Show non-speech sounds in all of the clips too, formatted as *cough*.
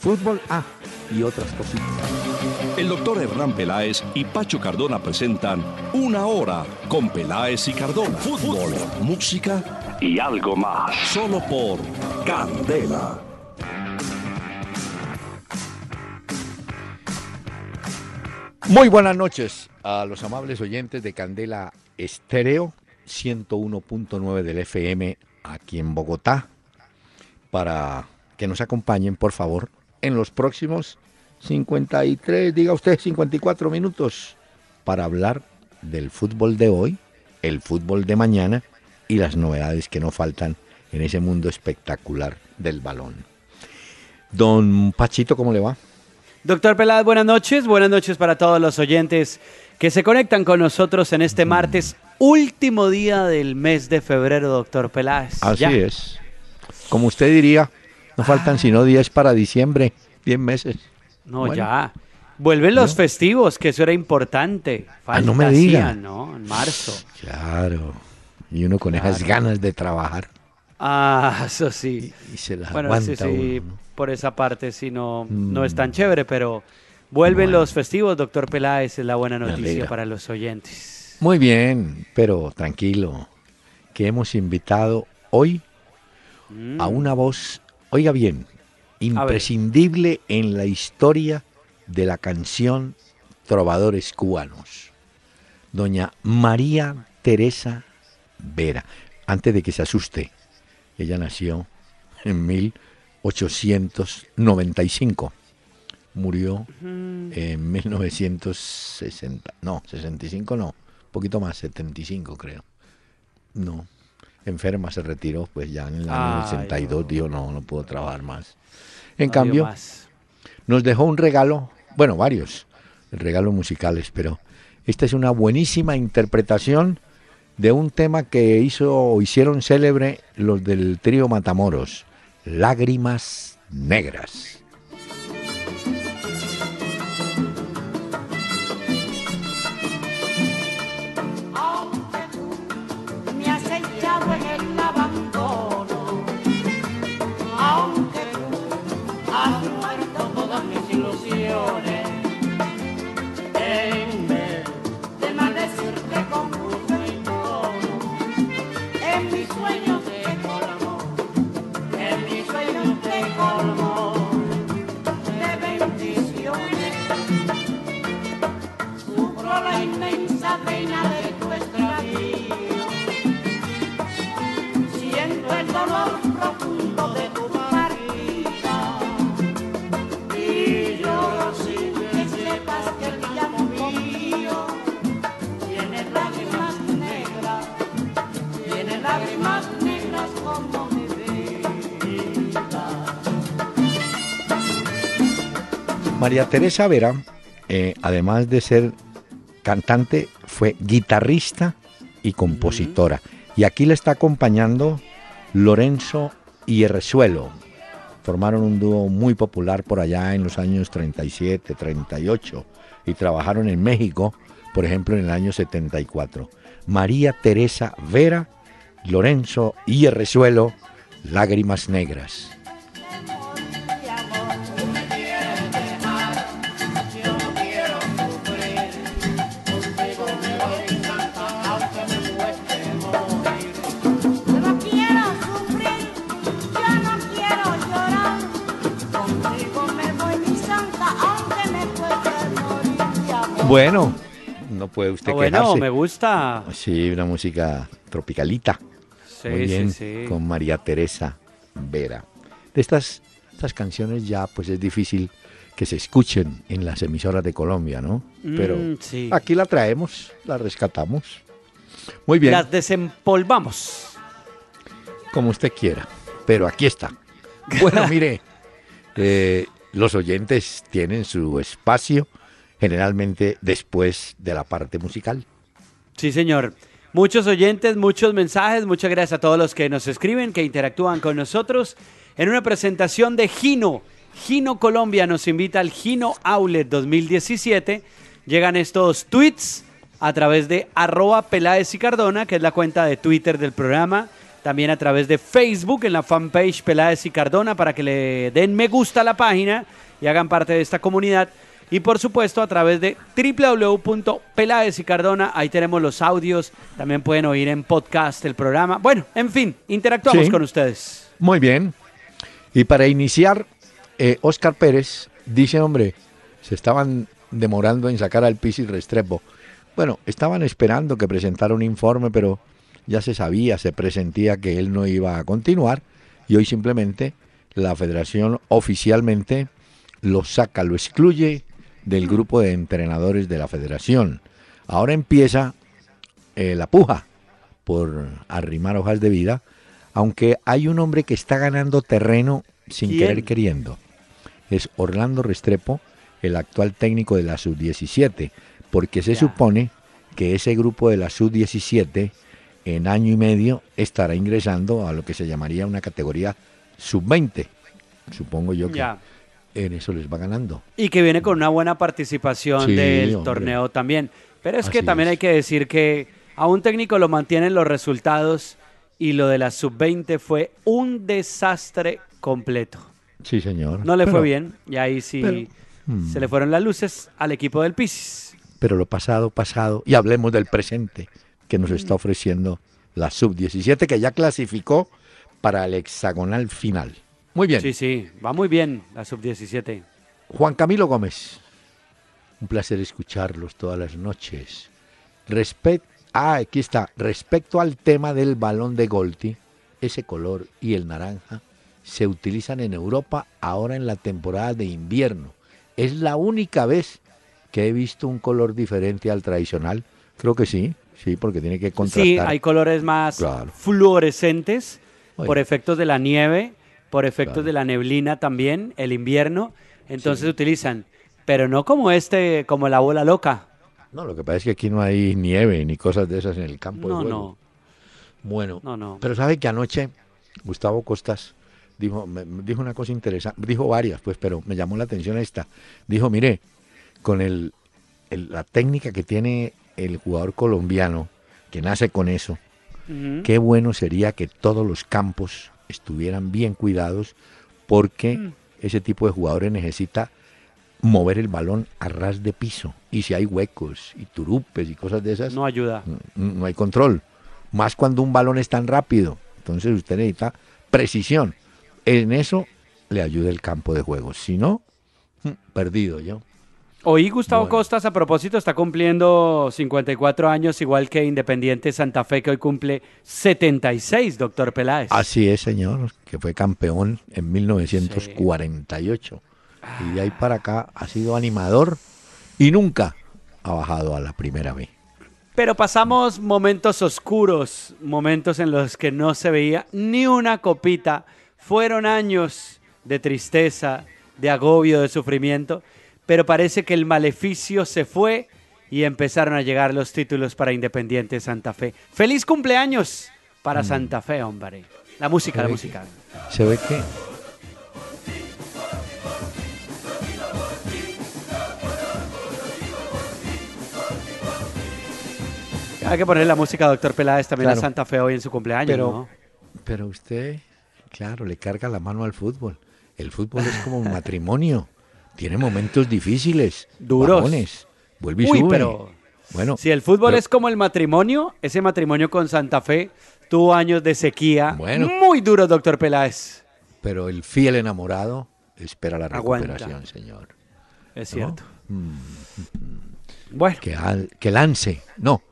Fútbol A y otras cositas. El doctor Hernán Peláez y Pacho Cardona presentan Una hora con Peláez y Cardona. Fútbol, música y algo más. Solo por Candela. Muy buenas noches a los amables oyentes de Candela Estéreo 101.9 del FM aquí en Bogotá para que nos acompañen por favor en los próximos 53, diga usted 54 minutos para hablar del fútbol de hoy, el fútbol de mañana y las novedades que no faltan en ese mundo espectacular del balón. Don Pachito, ¿cómo le va? Doctor Peláez, buenas noches. Buenas noches para todos los oyentes que se conectan con nosotros en este martes, último día del mes de febrero, doctor Peláez. Así es. Como usted diría, no faltan sino 10 para diciembre, 10 meses. No, Bueno. ya. Vuelven los festivos, que eso era importante. Ah, no me diga. ¿no? En marzo. Claro. Y uno con esas ganas de trabajar Ah, eso sí. y se las Bueno, aguanta sí, sí, uno, ¿no? por esa parte sí no, no es tan Mm. chévere, pero vuelven Bueno. los festivos, doctor Peláez, es la buena noticia para los oyentes. Muy bien, pero tranquilo, que hemos invitado hoy Mm. a una voz, oiga bien, imprescindible en la historia de la canción Trovadores Cubanos. Doña María Teresa Vera. Antes de que se asuste, ella nació en 1895. Murió en 1960. No, 65 no. Un poquito más, 75 creo. No. Enferma se retiró, pues ya en el año Ay, 62 no. dijo, no, no puedo trabajar más. En No cambio, más. nos dejó un regalo, bueno, varios regalos musicales, pero esta es una buenísima interpretación de un tema que hizo o hicieron célebre los del trío Matamoros, Lágrimas Negras. María Teresa Vera, eh, además de ser cantante, fue guitarrista y compositora. Y aquí le está acompañando Lorenzo Hierrezuelo. Formaron un dúo muy popular por allá en los años 37, 38 y trabajaron en México, por ejemplo, en el año 74. María Teresa Vera, Lorenzo Hierrezuelo, Lágrimas Negras. Bueno, no puede usted Ah, bueno, quejarse. me gusta. Sí, una música tropicalita. Sí, Muy bien, sí, sí. con María Teresa Vera. De estas, estas canciones ya pues es difícil que se escuchen en las emisoras de Colombia, ¿no? Pero Mm, sí. aquí la traemos, la rescatamos. Muy bien, Las desempolvamos. como usted quiera, pero aquí está. Bueno, *laughs* mire, eh, los oyentes tienen su espacio generalmente después de la parte musical. Sí, señor. Muchos oyentes, muchos mensajes. Muchas gracias a todos los que nos escriben, que interactúan con nosotros. En una presentación de Gino. Gino Colombia nos invita al Gino Outlet 2017. Llegan estos tweets a través de arroba Peláez y Cardona, que es la cuenta de Twitter del programa. También a través de Facebook en la fanpage Peláez y Cardona para que le den me gusta a la página y hagan parte de esta comunidad. Y por supuesto a través de www.peláez y Cardona, ahí tenemos los audios, también pueden oír en podcast el programa. Bueno, en fin, interactuamos Sí. con ustedes. Muy bien. Y para iniciar, eh, Oscar Pérez dice, hombre, se estaban demorando en sacar al Pisi Restrepo. Bueno, estaban esperando que presentara un informe, pero ya se sabía, se presentía que él no iba a continuar y hoy simplemente la federación oficialmente lo saca, lo excluye del grupo de entrenadores de la federación. Ahora empieza eh, la puja por arrimar hojas de vida, aunque hay un hombre que está ganando terreno sin ¿Quién? querer queriendo. Es Orlando Restrepo, el actual técnico de la sub-17, porque se Ya. supone que ese grupo de la sub-17 en año y medio estará ingresando a lo que se llamaría una categoría sub-20. Supongo yo que Ya. En eso les va ganando. Y que viene con una buena participación Sí, del hombre. torneo también. Pero es que también es. hay que decir que a un técnico lo mantienen los resultados y lo de la sub-20 fue un desastre completo. Sí, señor. No le Pero- fue bien y ahí sí pero- hmm. se le fueron las luces al equipo del Pisis. pero lo pasado, pasado, y hablemos del presente que nos está ofreciendo la sub-17 que ya clasificó para el hexagonal final. Muy bien, Sí, sí, va muy bien la sub-17. Juan Camilo Gómez, un placer escucharlos todas las noches. Respect, ah, aquí está, respecto al tema del balón de Golti, ese color y el naranja se utilizan en Europa ahora en la temporada de invierno. Es la única vez que he visto un color diferente al tradicional. Creo que sí, sí, porque tiene que contrastar. Sí, hay colores más Claro. fluorescentes Oye. por efectos de la nieve, por efectos Claro. de la neblina también, el invierno. Entonces Sí. utilizan, pero no como este, como la bola loca. No, lo que pasa es que aquí no hay nieve ni cosas de esas en el campo de No, juego. no, Bueno, no, no. Pero sabe que anoche Gustavo Costas dijo, me- dijo una cosa interesante, dijo varias, pues, pero me llamó la atención esta. Dijo, mire, con el, el- la técnica que tiene el jugador colombiano, que nace con eso, qué bueno sería que todos los campos estuvieran bien cuidados, porque Mm. ese tipo de jugadores necesita mover el balón a ras de piso. Y si hay huecos y turupes y cosas de esas, No ayuda. n- no hay control. Más cuando un balón es tan rápido. Entonces usted necesita precisión. En eso le ayuda el campo de juego. Si no, mm, perdido yo. Hoy Gustavo Bueno. Costas, a propósito, está cumpliendo 54 años, igual que Independiente Santa Fe, que hoy cumple 76, doctor Peláez. Así es, señor, que fue campeón en 1948. Y de ahí para acá ha sido animador y nunca ha bajado a la primera vez. Pero pasamos momentos oscuros, momentos en los que no se veía ni una copita. Fueron años de tristeza, de agobio, de sufrimiento, pero parece que el maleficio se fue y empezaron a llegar los títulos para Independiente Santa Fe. ¡Feliz cumpleaños para Santa Fe, hombre! La música, la música. Se ve que Hay que poner la música, doctor Peláez, también a. Santa Fe hoy en su cumpleaños, Pero, ¿no? pero usted, claro, le carga la mano al fútbol. El fútbol es como un *laughs* matrimonio. Tiene momentos difíciles, Duros. bajones, vuelve y Uy, sube. pero bueno, Si el fútbol pero- es como el matrimonio, ese matrimonio con Santa Fe tuvo años de sequía Bueno. muy duros, doctor Peláez. pero el fiel enamorado espera la Aguanta. recuperación, señor. Es ¿no? cierto. Mm, Bueno, Que, al- que lance, no,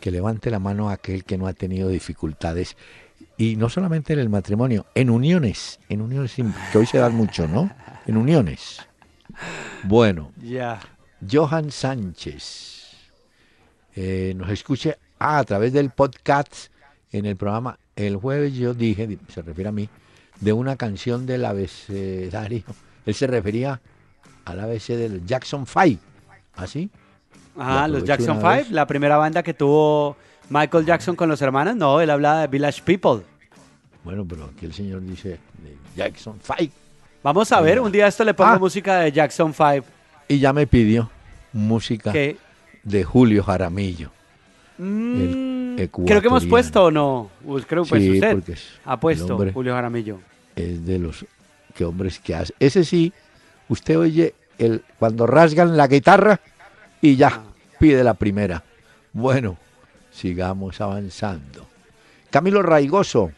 que levante la mano a aquel que no ha tenido dificultades. Y no solamente en el matrimonio, en uniones, en uniones que hoy se dan mucho, ¿no? En uniones. Bueno. Johan Sánchez eh, nos escuche ah, a través del podcast en el programa. El jueves yo dije, di- se refiere a mí, de una canción del abecedario. Él se refería al ABC del Jackson Five. ¿Así? Ah, los aprovecho Jackson una 5, vez. la primera banda que tuvo Michael Jackson con los hermanos. No, él hablaba de Village People. Bueno, pero aquí el señor dice de Jackson 5. Vamos a ver, un día esto le pongo Ah. música de Jackson 5. Y ya me pidió música de Julio Jaramillo. mm, creo que hemos puesto o no. Pues creo que pues Sí, usted porque ha puesto. Julio Jaramillo. Es de los que hombres que hace. Ese sí, usted oye el cuando rasgan la guitarra y Ah. ya pide la primera. Bueno, sigamos avanzando. Camilo Raigoso.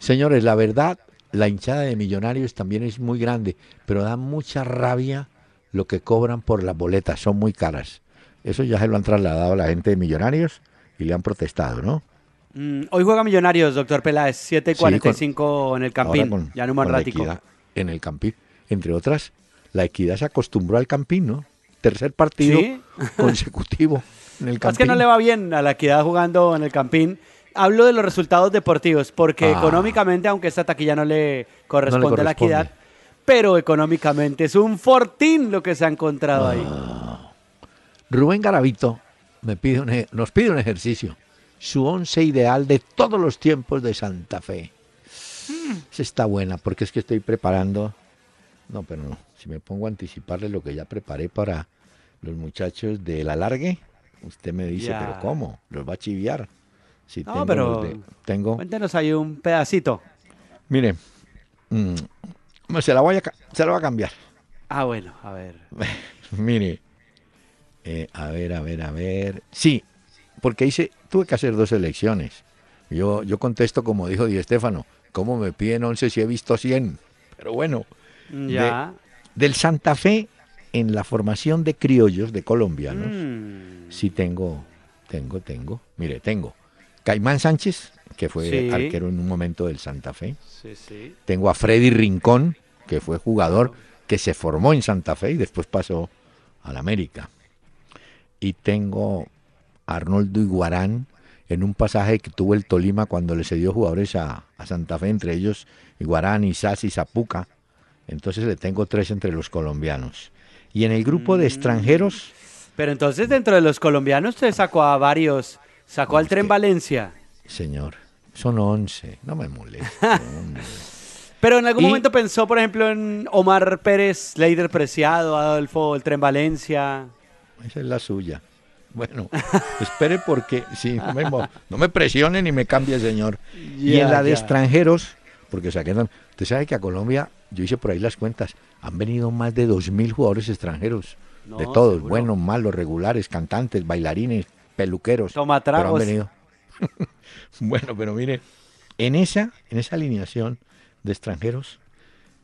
Señores, la verdad, la hinchada de millonarios también es muy grande, pero da mucha rabia lo que cobran por las boletas, son muy caras. Eso ya se lo han trasladado a la gente de millonarios y le han protestado, ¿no? Mm, hoy juega Millonarios, doctor Peláez, 7 y Sí, con- 45 en el Campín. Con- ya buen la ratico. Equidad en el Campín. Entre otras, la Equidad se acostumbró al Campín, ¿no? Tercer partido Sí. consecutivo en el *laughs* Es Campín. que no le va bien a la equidad jugando en el Campín. Hablo de los resultados deportivos, porque Ah. económicamente, aunque esta taquilla no le corresponde, a la corresponde. equidad, pero económicamente es un fortín lo que se ha encontrado ahí. Rubén Garavito me pide un ej- nos pide un ejercicio. Su once ideal de todos los tiempos de Santa Fe. Esa está buena, porque es que estoy preparando. No, pero no. Si me pongo a anticiparle lo que ya preparé para los muchachos del alargue, usted me dice, pero ¿cómo? ¿Los va a chiviar? Si No, tengo pero- de- tengo Cuéntenos ahí un pedacito. Mire, mm, se la voy a, se la voy a cambiar. Ah, bueno, a ver. *laughs* Mire, eh, a ver, a ver, a ver. Sí, porque hice, tuve que hacer dos elecciones. Yo, yo contesto como dijo Di Estefano, ¿cómo me piden 11 si he visto 100? Pero bueno, Ya. del Santa Fe en la formación de criollos, de colombianos, Mm, sí tengo, tengo, tengo. Mire, tengo Caimán Sánchez, que fue Sí. arquero en un momento del Santa Fe. sí, sí. Tengo a Freddy Rincón, que fue jugador que se formó en Santa Fe y después pasó al América. Y tengo a Arnoldo Iguarán en un pasaje que tuvo el Tolima cuando le cedió jugadores a, a Santa Fe, entre ellos Iguarán, Isás y Zapuca. Entonces le tengo tres entre los colombianos. Y en el grupo de extranjeros, Pero entonces dentro de los colombianos usted sacó a varios. Sacó al Tren Valencia. señor, son once, no me moleste. *laughs* Pero en algún Y- momento pensó, por ejemplo, en Omar Pérez, Leider Preciado, Adolfo, el Tren Valencia. Esa es la suya. Bueno, espere porque sí, no me, no me presione ni me cambie, señor. y en la de extranjeros, porque saqué, usted sabe que a Colombia, yo hice por ahí las cuentas, han venido más de 2.000 jugadores extranjeros, de todos, seguro. buenos, malos, regulares, cantantes, bailarines, peluqueros. pero han Tomatragos. venido. *laughs* bueno, pero mire, en esa, en esa alineación de extranjeros,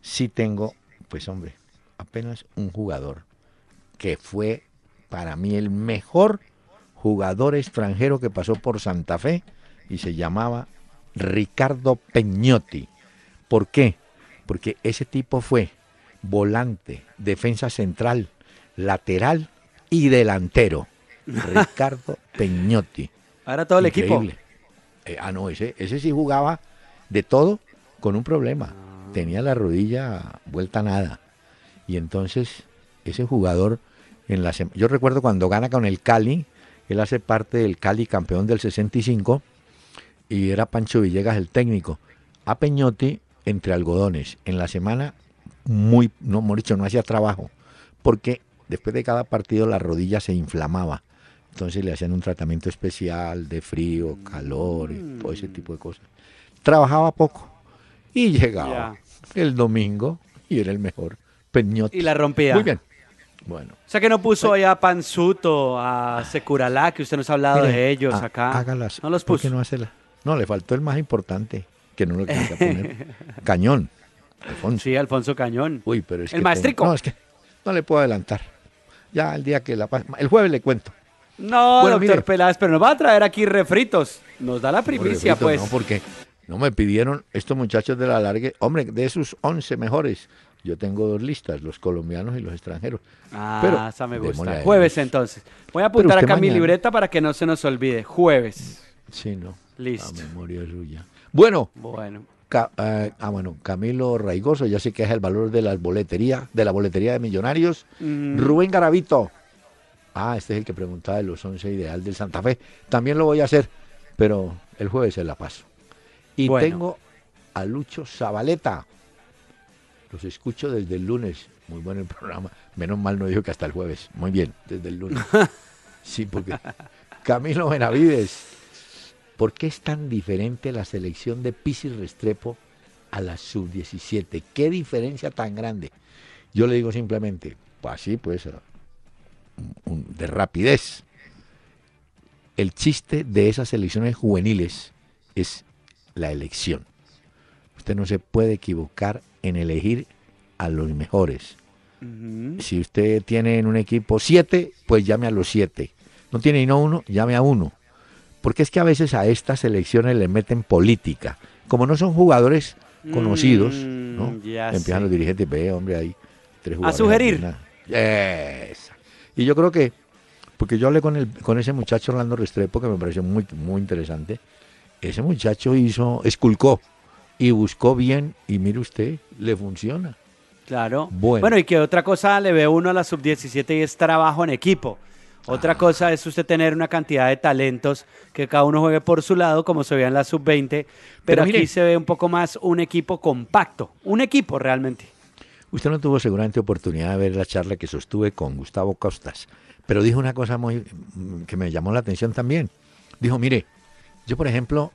sí tengo, pues hombre, apenas un jugador que fue para mí el mejor jugador extranjero que pasó por Santa Fe y se llamaba Ricardo Peñotti. ¿Por qué? Porque ese tipo fue volante, defensa central, lateral y delantero. Ricardo Peñotti. Ahora todo el equipo. Eh, ah, no, ese, ese sí jugaba de todo con un problema. Tenía la rodilla vuelta a nada. Y entonces, ese jugador, en la yo recuerdo cuando gana con el Cali, él hace parte del Cali campeón del 65, y era Pancho Villegas el técnico. A Peñotti, entre algodones, en la semana, muy, no, dicho, no hacía trabajo, porque después de cada partido la rodilla se inflamaba. Entonces le hacían un tratamiento especial de frío, calor y todo ese tipo de cosas. Trabajaba poco y llegaba el domingo y era el mejor. Peñotti. Y la rompía. Muy bien. Bueno. O sea que no puso allá a Panzuto, a Securalá, que usted nos ha hablado mire, de ellos acá. hágalas. No los ¿Por puso. qué no hace la- No, le faltó el más importante, que no lo quería *laughs* poner. Cañón. Alfonso. Sí, Alfonso Cañón. Uy, pero es El que maestrico. tengo- No, es que no le puedo adelantar. Ya el día que la el jueves le cuento. No, Bueno, doctor mire. Peláez, pero nos va a traer aquí refritos. Nos da la primicia, pues. No, porque no me pidieron estos muchachos de la largue, hombre, de esos 11 mejores. Yo tengo dos listas, los colombianos y los extranjeros. Ah, Pero esa me gusta. Jueves entonces. Voy a apuntar acá mi mañana. libreta para que no se nos olvide. Jueves. Sí, no. Listo. La memoria suya. Bueno, Bueno. Ca- eh, ah, bueno, Camilo Raigoso, ya sé que es el valor de la boletería, de la boletería de millonarios. Mm. Rubén Garavito, Ah, este es el que preguntaba de los 11 ideal del Santa Fe. También lo voy a hacer, pero el jueves se la paso. Y Bueno. tengo a Lucho Zabaleta. Los escucho desde el lunes. Muy bueno el programa. Menos mal no dijo que hasta el jueves. Muy bien, desde el lunes. *laughs* Sí, porque Camilo Benavides. ¿Por qué es tan diferente la selección de Pisis Restrepo a la sub-17? ¿Qué diferencia tan grande? Yo le digo simplemente, pues así, pues, un- de rapidez. El chiste de esas selecciones juveniles es la elección. Usted no se puede equivocar en elegir a los mejores. Si usted tiene en un equipo siete, pues llame a los siete. No tiene y no uno, llame a uno. Porque es que a veces a estas selecciones le meten política. Como no son jugadores conocidos, Mm, ¿no? ya Empiezan sé. los dirigentes, ve, hombre, ahí tres A jugadores. sugerir. aquí, una- Esa. Y yo creo que, porque yo hablé con, el, con ese muchacho Orlando Restrepo, que me pareció muy, muy interesante. Ese muchacho hizo, esculcó y buscó bien, y mire usted, le funciona. Claro. Bueno. y que otra cosa le ve uno a la sub-17 y es trabajo en equipo. Otra Ah. cosa es usted tener una cantidad de talentos que cada uno juegue por su lado, como se veía en la sub-20, pero, Pero aquí mire. se ve un poco más un equipo compacto, un equipo realmente. Usted no tuvo seguramente oportunidad de ver la charla que sostuve con Gustavo Costas, pero dijo una cosa muy mm, que me llamó la atención también. Dijo, mire, yo por ejemplo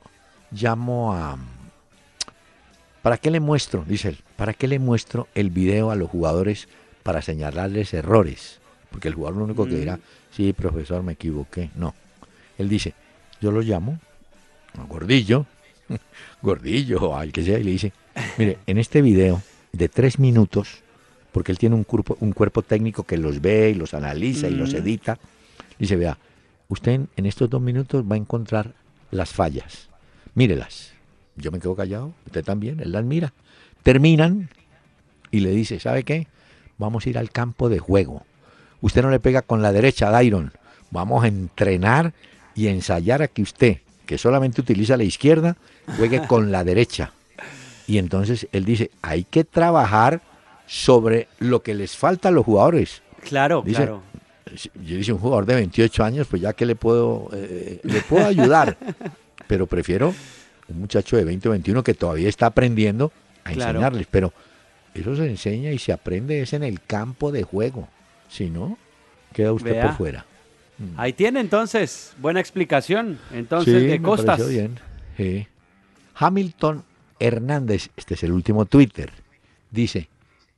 llamo a... ¿Para qué le muestro? Dice él, ¿para qué le muestro el video a los jugadores para señalarles errores? Porque el jugador lo único que Mm. dirá, sí, profesor, me equivoqué. No. Él dice, yo lo llamo, a gordillo, *laughs* gordillo o al que sea, y le dice, mire, en este video de tres minutos, porque él tiene un cuerpo, un cuerpo técnico que los ve y los analiza y los Mm. edita, dice, vea, usted en, en estos dos minutos va a encontrar las fallas, mírelas. Yo me quedo callado, usted también, él las mira. Terminan y le dice, ¿sabe qué? Vamos a ir al campo de juego. Usted no le pega con la derecha, Dairon. Vamos a entrenar y ensayar a que usted, que solamente utiliza la izquierda, juegue con la derecha. Y entonces él dice, hay que trabajar sobre lo que les falta a los jugadores. Claro, Dice, claro. Yo dice un jugador de 28 años, pues ya que le puedo, eh, le puedo ayudar. *laughs* Pero prefiero un muchacho de 20 o 21 que todavía está aprendiendo a Claro. enseñarles. Pero eso se enseña y se aprende es en el campo de juego. Si no, queda usted Vea. por fuera. Ahí tiene entonces, buena explicación. Entonces, Sí, de Costas. bien. Sí. Hamilton Hernández, este es el último Twitter, dice,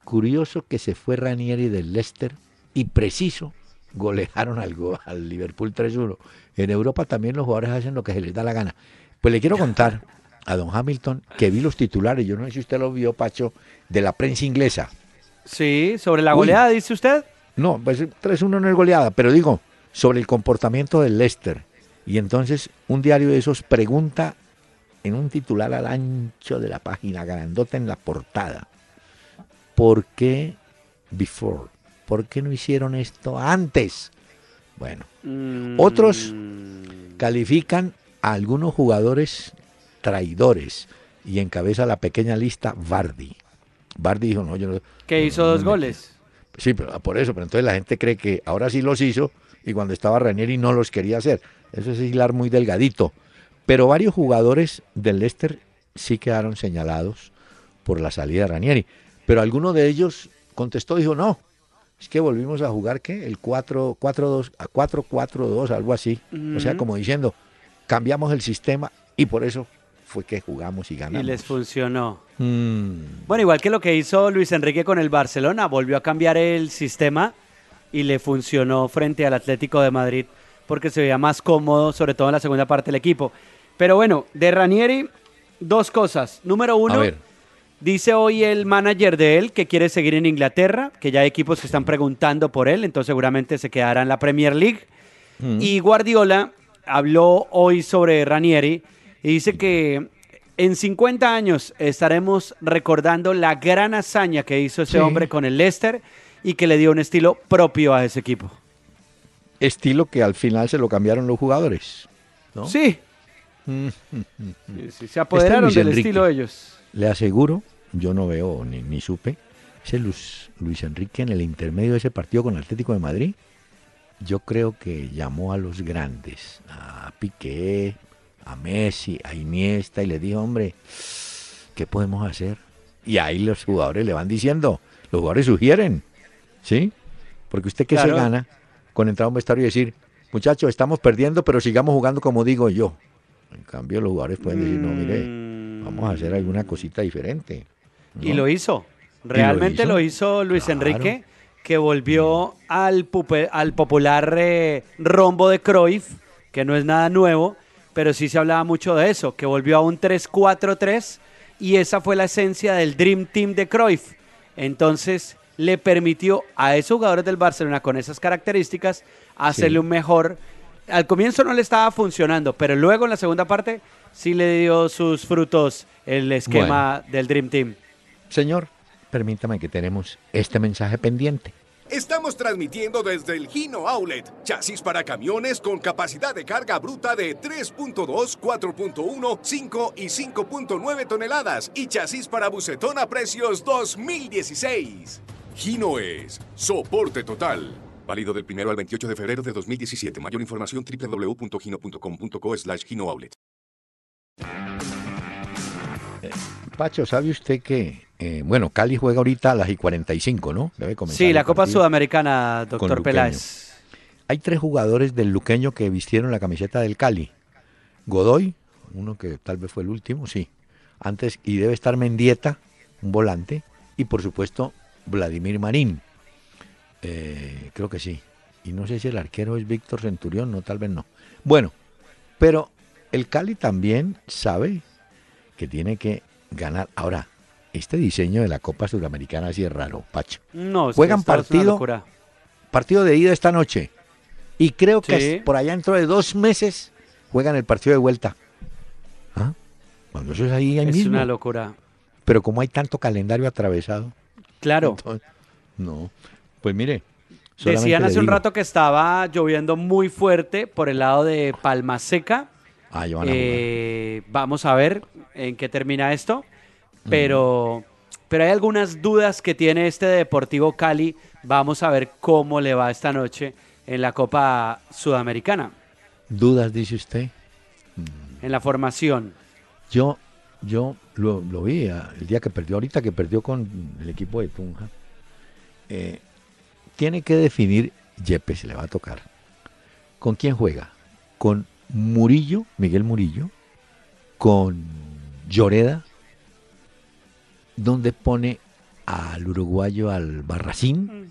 curioso que se fue Ranieri del Leicester y preciso golearon al, al Liverpool 3-1. En Europa también los jugadores hacen lo que se les da la gana. Pues le quiero contar a don Hamilton que vi los titulares, yo no sé si usted lo vio, Pacho, de la prensa inglesa. Sí, sobre la Uy. goleada, dice usted. No, pues 3-1 no es goleada, pero digo, sobre el comportamiento del Leicester. Y entonces un diario de esos pregunta en un titular al ancho de la página, grandota en la portada, ¿por qué before? ¿Por qué no hicieron esto antes? Bueno, Mm, Otros califican a algunos jugadores traidores y encabeza la pequeña lista Vardy. Vardy dijo, no, yo no... Que no- hizo no dos goles. Sí, pero por eso, pero entonces la gente cree que ahora sí los hizo y cuando estaba Ranieri no los quería hacer. Eso es hilar muy delgadito. Pero varios jugadores del Leicester sí quedaron señalados por la salida de Ranieri. Pero alguno de ellos contestó, dijo, no, es que volvimos a jugar, ¿qué? El 4-4-2, a 4-4-2, algo así. O sea, como diciendo, cambiamos el sistema y por eso fue que jugamos y Y ganamos. les funcionó. Mm. Bueno, igual que lo que hizo Luis Enrique con el Barcelona, volvió a cambiar el sistema y le funcionó frente al Atlético de Madrid porque se veía más cómodo, sobre todo en la segunda parte del equipo. Pero bueno, de Ranieri, dos cosas. Número uno, dice hoy el manager de él que quiere seguir en Inglaterra, que ya hay equipos que están preguntando por él, entonces seguramente se quedará en la Premier League. Mm. Y Guardiola habló hoy sobre Ranieri y dice que en 50 años estaremos recordando la gran hazaña que hizo ese Sí. hombre con el Leicester y que le dio un estilo propio a ese equipo. Estilo que al final se lo cambiaron los jugadores. ¿no? Sí, *laughs* Mm. se apoderaron del estilo ellos. Le aseguro, yo no veo ni, ni supe, ese Luis, Luis Enrique en el intermedio de ese partido con el Atlético de Madrid yo creo que llamó a los grandes, a Piqué, a Messi, a Iniesta, y le dijo, hombre, ¿qué podemos hacer? Y ahí los jugadores le van diciendo, los jugadores sugieren, ¿sí? Porque usted que se gana con entrar a un vestuario y decir, muchachos, estamos perdiendo, pero sigamos jugando como digo yo. En cambio, los jugadores pueden decir, no, mire, Mm. vamos a hacer alguna cosita diferente. Y lo hizo. Realmente hizo? lo hizo, Luis Claro. Enrique, que volvió al, pupe- al popular eh, rombo de Cruyff, que no es nada nuevo, pero sí se hablaba mucho de eso, que volvió a un 3-4-3 y esa fue la esencia del Dream Team de Cruyff. Entonces le permitió a esos jugadores del Barcelona con esas características hacerle Sí. un mejor... Al comienzo no le estaba funcionando, pero luego en la segunda parte sí le dio sus frutos el esquema del Dream Team. Señor, permítame que tenemos este mensaje pendiente. Estamos transmitiendo desde el Gino Outlet, chasis para camiones con capacidad de carga bruta de 3.2, 4.1, 5 y 5.9 toneladas y chasis para bucetón a precios 2016. Gino es soporte total. Válido del 1 al 28 de febrero de 2017. Mayor información www.gino.com.co slash Gino Outlet. Pacho, ¿sabe usted que, eh, bueno, Cali juega ahorita a las y 45, ¿no? Debe comenzar Sí, la Copa. Sudamericana, doctor. Peláez. Hay tres jugadores del Luqueño que vistieron la camiseta del Cali. Godoy, uno que tal vez fue el último, sí. Antes, y debe estar Mendieta, un volante, y por supuesto Vladimir Marín. Eh, creo que sí. Y no sé si el arquero es Víctor Centurión, no, tal vez no. Bueno, pero el Cali también sabe que tiene que ganar. Ahora, este diseño de la Copa Sudamericana sí es raro, Pacho. No, Juegan partido partido de ida esta noche. Y creo que Sí. por allá dentro de dos meses juegan el partido de vuelta. ¿Ah? Cuando eso es ahí, ahí Es mismo. una locura. Pero como hay tanto calendario atravesado. Claro. entonces, no. Pues mire. Decían hace un rato que estaba lloviendo muy fuerte por el lado de Palma Seca. Ah, van a. Eh, vamos a ver en qué termina esto. Pero, pero hay algunas dudas que tiene este Deportivo Cali. Vamos a ver cómo le va esta noche en la Copa Sudamericana, ¿Dudas, dice usted? en la formación. Yo, yo lo, lo vi el día que perdió, ahorita que perdió con el equipo de Tunja. Eh, tiene que definir, Yepes le va a tocar. ¿Con quién juega? Con Murillo, Miguel Murillo, con Lloreda, donde pone al uruguayo al Barracín.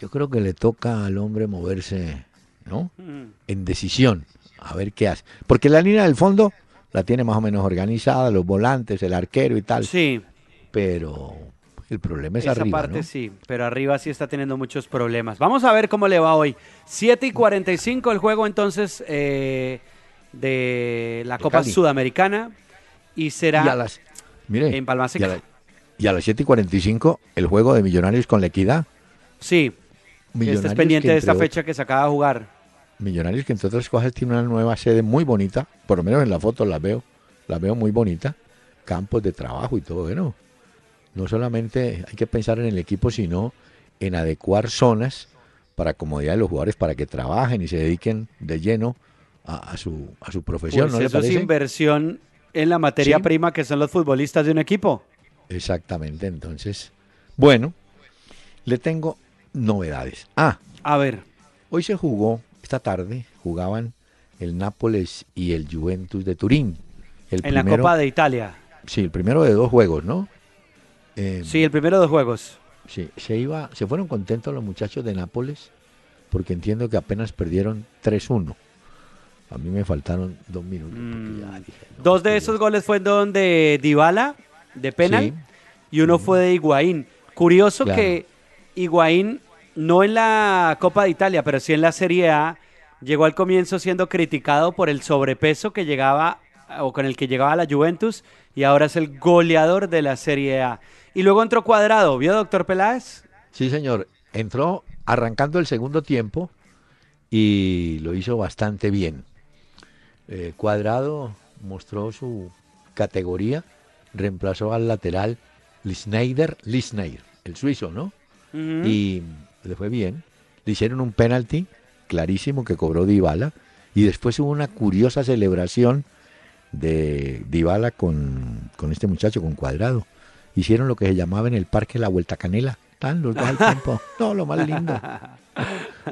Yo creo que le toca al hombre moverse, ¿no? Mm. en decisión, a ver qué hace. Porque la línea del fondo la tiene más o menos organizada, los volantes, el arquero y tal. Sí, Pero el problema es esa arriba, parte ¿no? sí, pero arriba sí está teniendo muchos problemas. Vamos a ver cómo le va hoy. 7 y 45 el juego entonces eh, de la De Copa Cali. Sudamericana y será Y a las, mire, en Palma y a, Seca. la- y a las 7 y 45 el juego de Millonarios con la Equidad. Sí, Millonarios este es pendiente que de esta fecha que se acaba de jugar. Millonarios que entre otras cosas tiene una nueva sede muy bonita, por lo menos en la foto la veo, la veo muy bonita, campos de trabajo y todo, bueno. No solamente hay que pensar en el equipo, sino en adecuar zonas para comodidad de los jugadores para que trabajen y se dediquen de lleno a, a su, a su profesión, Pues ¿no le eso es inversión en la materia Sí. prima que son los futbolistas de un equipo. Exactamente, entonces. Bueno, le tengo novedades. Ah, A ver, hoy se jugó, esta tarde jugaban el Nápoles y el Juventus de Turín. El en la Copa de Italia. Sí, el primero de dos juegos, ¿no? Eh, Sí, el primero de los juegos. sí, se iba, se fueron contentos los muchachos de Nápoles porque entiendo que apenas perdieron 3-1. A mí me faltaron dos minutos. ya Mm, dije, no, Dos de esos goles fueron de Dybala, de penal, Sí. y uno fue de Higuaín. Curioso Claro. que Higuaín, no en la Copa de Italia, pero sí en la Serie A, llegó al comienzo siendo criticado por el sobrepeso que llegaba o con el que llegaba a la Juventus y ahora es el goleador de la Serie A. Y luego entró Cuadrado, ¿vio, doctor Peláez? Sí, señor. Entró arrancando el segundo tiempo y lo hizo bastante bien. Eh, Cuadrado mostró su categoría, reemplazó al lateral Lisneider, Lisneider, el suizo, ¿no? Y le fue bien. le hicieron un penalti clarísimo que cobró Dybala y después hubo una curiosa celebración de Dybala con, con este muchacho, con Cuadrado. Hicieron lo que se llamaba en el parque la Vuelta Canela. Están los dos al tiempo. *laughs* No, lo más lindo.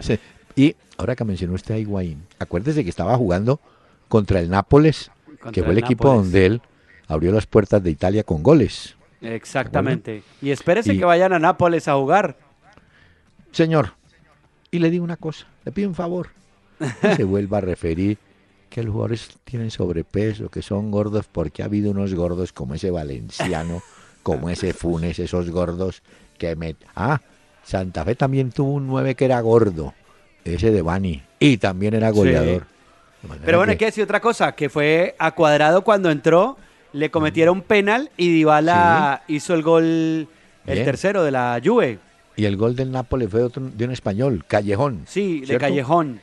Sí. Y ahora que mencionó usted a Higuaín, acuérdese que estaba jugando contra el Nápoles, Contra que fue el, el equipo Nápoles. donde él abrió las puertas de Italia con goles. Exactamente. Y espérese Y- que vayan a Nápoles a jugar. Señor, y le digo una cosa, le pido un favor. No se *laughs* vuelva a referir que los jugadores tienen sobrepeso, que son gordos, porque ha habido unos gordos como ese valenciano, como ese Funes, esos gordos que me... Ah, Santa Fe también tuvo un 9 que era gordo, ese de Bani, y también era goleador. Pero bueno, hay que decir otra cosa, que fue a cuadrado cuando entró, le cometieron penal y Dybala hizo el gol, el Bien. tercero de la Juve. Y el gol del Nápoles fue otro- de un español, Callejón. Sí, de. Callejón.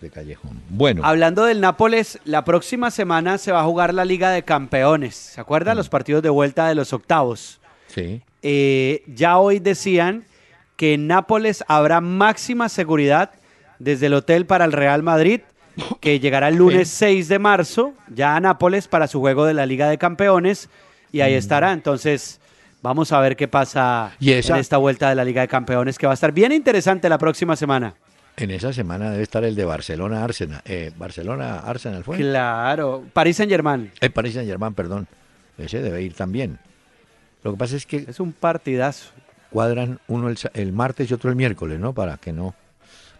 De Callejón. Bueno, Hablando del Nápoles, la próxima semana se va a jugar la Liga de Campeones. ¿Se acuerdan? Mm. Los partidos de vuelta de los octavos. sí. Eh, ya hoy decían que en Nápoles habrá máxima seguridad desde el hotel para el Real Madrid, que llegará el *laughs* lunes 6 de marzo, ya a Nápoles para su juego de la Liga de Campeones, y ahí estará. Entonces, vamos a ver qué pasa. Y en esta vuelta de la Liga de Campeones, que va a estar bien interesante la próxima semana. En esa semana debe estar el de Barcelona Arsenal. Eh, Barcelona Arsenal fue. Claro, París Saint Germain. El Paris Saint Germain, perdón. Ese debe ir también. Lo que pasa es que Es un partidazo. cuadran uno el, el martes y otro el miércoles, ¿no? Para que no.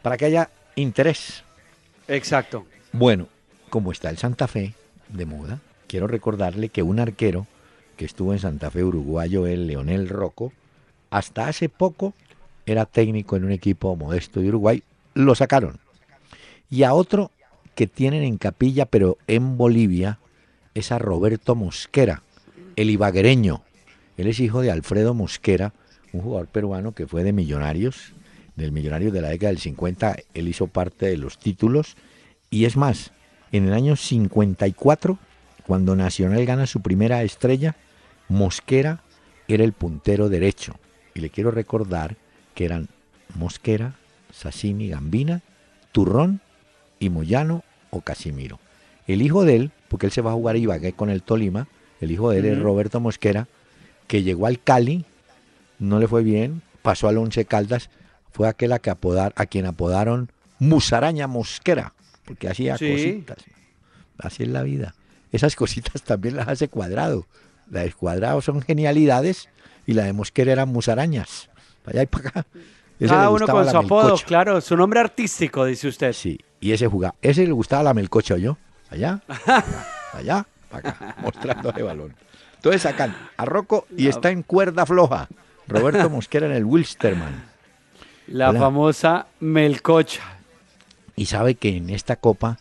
Para que haya interés. Exacto. Bueno, como está el Santa Fe de moda, quiero recordarle que un arquero que estuvo en Santa Fe uruguayo, el Leonel Rocco, hasta hace poco era técnico en un equipo modesto de Uruguay, lo sacaron. Y a otro que tienen en capilla, pero en Bolivia, es a Roberto Mosquera, el ibaguereño. Él es hijo de Alfredo Mosquera, un jugador peruano que fue de Millonarios, del Millonarios de la década del 50. Él hizo parte de los títulos. Y es más, en el año 54, cuando Nacional gana su primera estrella, Mosquera era el puntero derecho. Y le quiero recordar que eran Mosquera, Sassini, Gambina, Turrón y Moyano o Casimiro. El hijo de él, porque él se va a jugar a Ibagué con el Tolima, el hijo de él es. Roberto Mosquera, que llegó al Cali, no le fue bien, pasó al Once Caldas, fue aquel a, que apodar, a quien apodaron Musaraña Mosquera, porque hacía Sí. cositas. Así es la vida. Esas cositas también las hace cuadrado. La de cuadrado son genialidades y la de Mosquera eran musarañas. Para allá y para acá. Ese Cada uno con su apodo, claro, su nombre artístico, dice usted. Sí, y ese jugaba. Ese le gustaba la melcocha, yo. Allá, *laughs* allá, para acá, *laughs* mostrándole balón. Entonces sacan a Rocco y está en cuerda floja. Roberto *laughs* Mosquera en el Wilstermann. La famosa Melcocha. Y sabe que en esta copa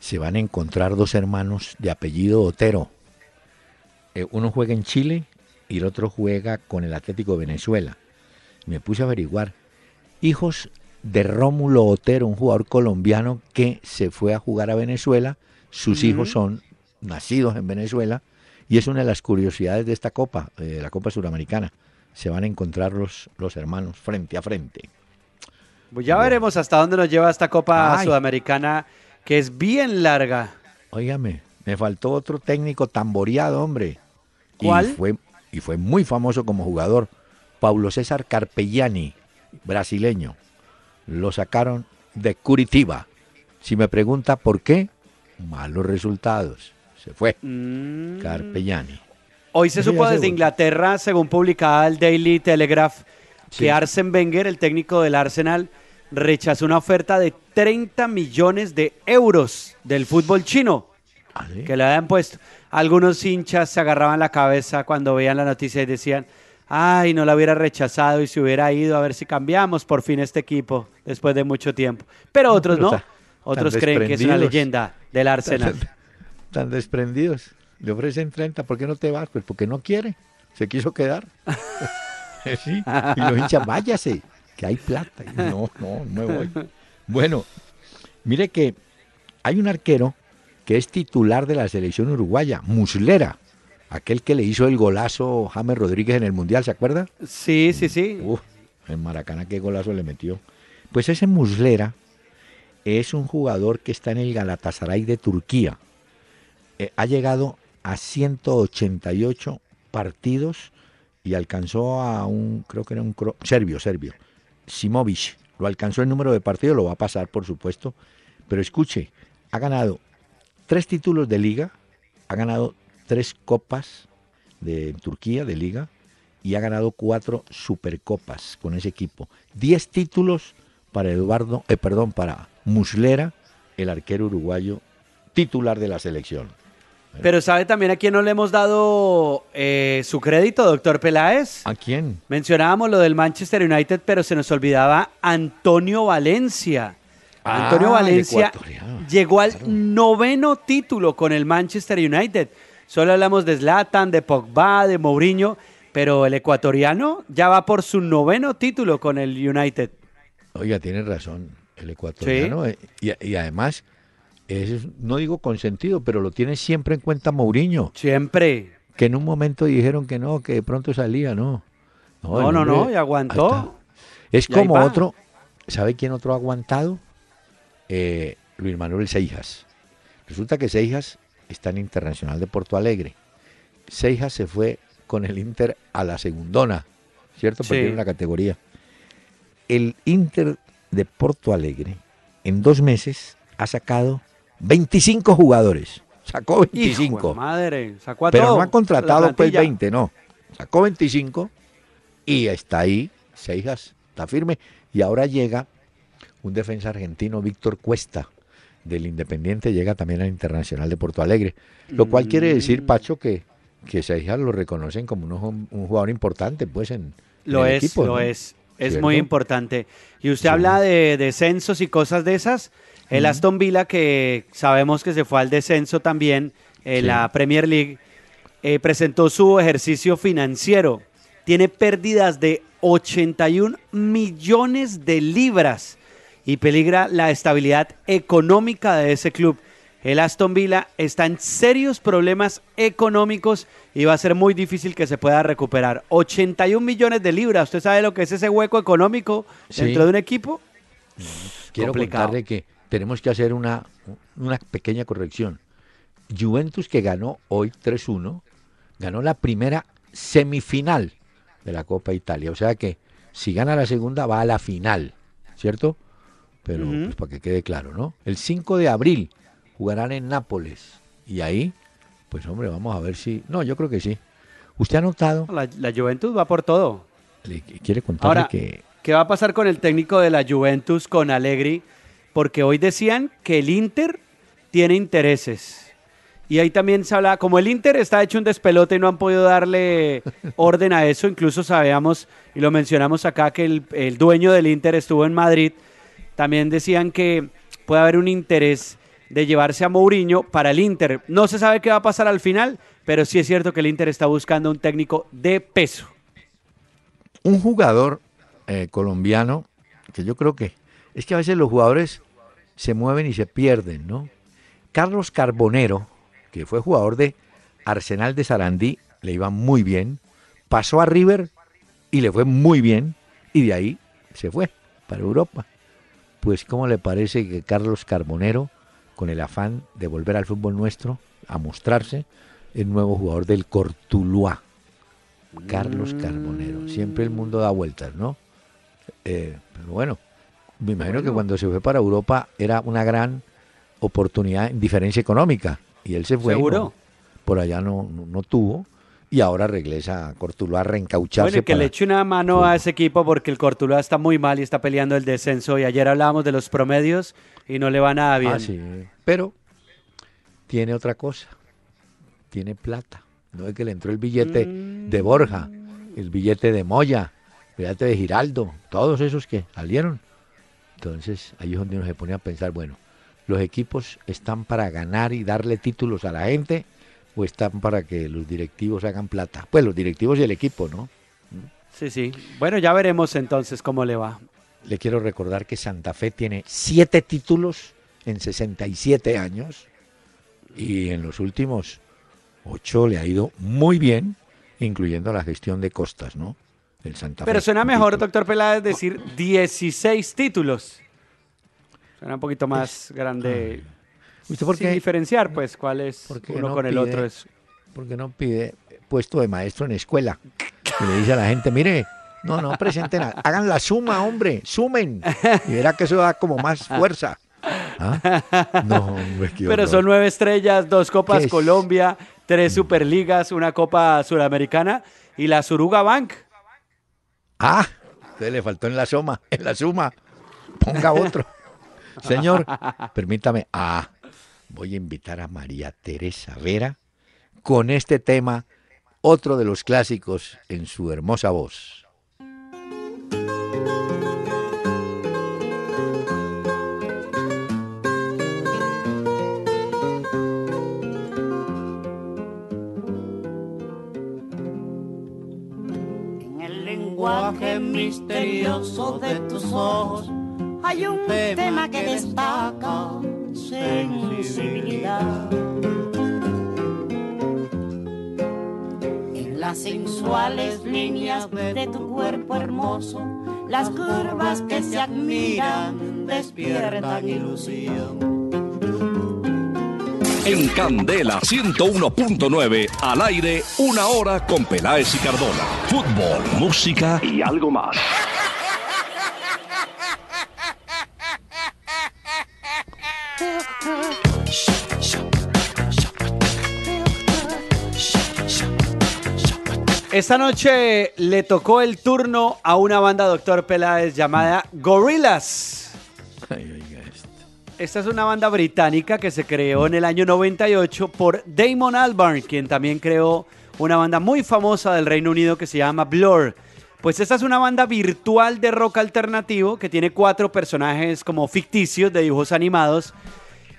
se van a encontrar dos hermanos de apellido Otero. Eh, uno juega en Chile y el otro juega con el Atlético de Venezuela. Me puse a averiguar. Hijos de Rómulo Otero, un jugador colombiano que se fue a jugar a Venezuela. Sus hijos son nacidos en Venezuela y es una de las curiosidades de esta copa, eh, la Copa Suramericana. Se van a encontrar los, los hermanos frente a frente. Pues ya veremos hasta dónde nos lleva esta Copa Ay. Sudamericana, que es bien larga. Óigame, me faltó otro técnico tamboreado, hombre. ¿Cuál? Y fue, y fue muy famoso como jugador. Paulo César Carpellani, brasileño. Lo sacaron de Curitiba. Si me pregunta por qué, malos resultados. Se fue Mm. Carpellani. Hoy se supo desde. Inglaterra, según publicaba el Daily Telegraph, Sí. que Arsene Wenger, el técnico del Arsenal, rechazó una oferta de 30 millones de euros del fútbol chino ¿Ah, sí? que le habían puesto. Algunos hinchas se agarraban la cabeza cuando veían la noticia y decían, ay, no la hubiera rechazado y se hubiera ido a ver si cambiamos por fin este equipo después de mucho tiempo. Pero otros no. Otros creen que es una leyenda del Arsenal. Tan, *laughs* tan desprendidos. Le ofrecen 30, ¿por qué no te vas? Pues porque no quiere. Se quiso quedar. *laughs* *laughs* sí. Y los hinchas, váyase, que hay plata. Y No, no, no me voy. Bueno, mire que hay un arquero que es titular de la selección uruguaya, Muslera. Aquel que le hizo el golazo James Rodríguez en el Mundial, ¿se acuerda? Sí, sí, sí. Uf, en Maracaná qué golazo le metió. Pues ese Muslera es un jugador que está en el Galatasaray de Turquía. Eh, ha llegado a 188 partidos y alcanzó a un, creo que era un cro- serbio, serbio, Simovic. Lo alcanzó el número de partidos, lo va a pasar, por supuesto. Pero escuche, ha ganado tres títulos de liga, ha ganado tres copas de Turquía de liga y ha ganado cuatro supercopas con ese equipo. Diez títulos para Eduardo, eh, perdón, para Muslera, el arquero uruguayo titular de la selección. Pero ¿sabe también a quién no le hemos dado eh, su crédito, doctor Peláez? ¿A quién? Mencionábamos lo del Manchester United, pero se nos olvidaba Antonio Valencia. Ah, Antonio Valencia llegó al claro. noveno título con el Manchester United. Solo hablamos de Zlatan, de Pogba, de Mourinho, pero el ecuatoriano ya va por su noveno título con el United. Oiga, tiene razón, el ecuatoriano. eh, y, y además, es, no digo consentido, pero lo tiene siempre en cuenta Mourinho, Siempre. que en un momento dijeron que no, que de pronto salía, no. No, no, no, y aguantó. Es como otro, ¿sabe quién otro ha aguantado? Eh, Luis Manuel Seijas. Resulta que Seijas está en Internacional de Porto Alegre. Seijas se fue con el Inter a la segundona, ¿cierto? Sí. Perdieron la categoría. El Inter de Porto Alegre en dos meses ha sacado 25 jugadores. Sacó Hijo de 25. madre, sacó a Pero todo, no ha contratado pues plantilla. 20, no. Sacó 25 y está ahí, Seijas, está firme. Y ahora llega un defensa argentino, Víctor Cuesta, del Independiente, llega también al Internacional de Porto Alegre. Lo cual quiere Mm. decir, Pacho, que, que Seijas lo reconocen como un, un jugador importante, pues, en, en Lo el es, equipo, lo ¿no? es. Es ¿Cierto? muy importante. Y usted Sí. habla de descensos y cosas de esas. El Aston Villa, que sabemos que se fue al descenso también en Sí. la Premier League, eh, presentó su ejercicio financiero. Tiene pérdidas de 81 millones de libras y peligra la estabilidad económica de ese club. El Aston Villa está en serios problemas económicos y va a ser muy difícil que se pueda recuperar. 81 millones de libras. ¿Usted sabe lo que es ese hueco económico Sí. dentro de un equipo? Quiero complicado. contarle que tenemos que hacer una, una pequeña corrección. Juventus que ganó hoy 3-1, ganó la primera semifinal de la Copa Italia. O sea que si gana la segunda va a la final, ¿cierto? Pero pues para que quede claro, ¿no? El 5 de abril jugarán en Nápoles. Y ahí, pues hombre, vamos a ver si... No, yo creo que sí. ¿Usted ha notado? La, la Juventus va por todo. Le quiere contarle Ahora, que... ¿qué va a pasar con el técnico de la Juventus, con Allegri? Porque hoy decían que el Inter tiene intereses. Y ahí también se habla, como el Inter está hecho un despelote y no han podido darle *laughs* orden a eso, incluso sabíamos, y lo mencionamos acá, que el, el dueño del Inter estuvo en Madrid, también decían que puede haber un interés de llevarse a Mourinho para el Inter. No se sabe qué va a pasar al final, pero sí es cierto que el Inter está buscando un técnico de peso. un jugador eh, colombiano que yo creo que es que a veces los jugadores se mueven y se pierden, ¿no? Carlos Carbonero, que fue jugador de Arsenal de Sarandí, le iba muy bien, pasó a River y le fue muy bien y de ahí se fue para Europa. Pues ¿cómo le parece que Carlos Carbonero, con el afán de volver al fútbol nuestro, a mostrarse, el nuevo jugador del Cortuluá? Carlos Carbonero. Siempre el mundo da vueltas, ¿no? Eh, pero bueno, me imagino que cuando se fue para Europa era una gran oportunidad en diferencia económica. Y él se fue. Seguro. ¿no? Por allá no, no, no tuvo. Y ahora regresa a Cortuluá a reencaucharse. Bueno, y que para- le eche una mano a ese equipo porque el Cortuluá está muy mal y está peleando el descenso. Y ayer hablábamos de los promedios y no le va nada bien. Ah, sí. Pero tiene otra cosa. Tiene plata. No es que le entró el billete Mm. de Borja, el billete de Moya, el billete de Giraldo, todos esos que salieron. Entonces ahí es donde uno se pone a pensar, bueno, ¿los equipos están para ganar y darle títulos a la gente o están para que los directivos hagan plata? Pues los directivos y el equipo, ¿no? Sí, sí. Bueno, ya veremos entonces cómo le va. Le quiero recordar que Santa Fe tiene siete títulos en 67 años y en los últimos ocho le ha ido muy bien, incluyendo la gestión de costas, ¿no? del Santa Pero Fe. suena un mejor, título. doctor Peláez, decir 16 títulos. Suena un poquito más grande. ¿Usted por Sin qué, diferenciar, pues, cuál es uno no con el otro. Es... por qué no pide puesto de maestro en escuela? Y le dice a la gente, mire, no, no presenten, a- hagan la suma, hombre, sumen. Y verá que eso da como más fuerza. ¿Ah? No, hombre, qué Pero son nueve estrellas, dos Copas. Colombia, tres Superligas, una Copa Suramericana y la Suruga Bank. Ah, usted le faltó en la suma, en la suma. Ponga otro. *laughs* Señor, permítame. Ah, voy a invitar a María Teresa Vera con este tema, otro de los clásicos en su hermosa voz. En el lenguaje misterioso de tus ojos hay un tema que destaca En las sensuales líneas de tu cuerpo hermoso, las curvas que se admiran despiertan ilusión. En Candela 101.9, al aire, una hora con Peláez y Cardona. Fútbol, música y algo más. Esta noche le tocó el turno a una banda, doctor Peláez, llamada Gorillaz. Esta es una banda británica que se creó en el año 98 por Damon Albarn, quien también creó una banda muy famosa del Reino Unido que se llama Blur. Pues esta es una banda virtual de rock alternativo que tiene cuatro personajes como ficticios de dibujos animados.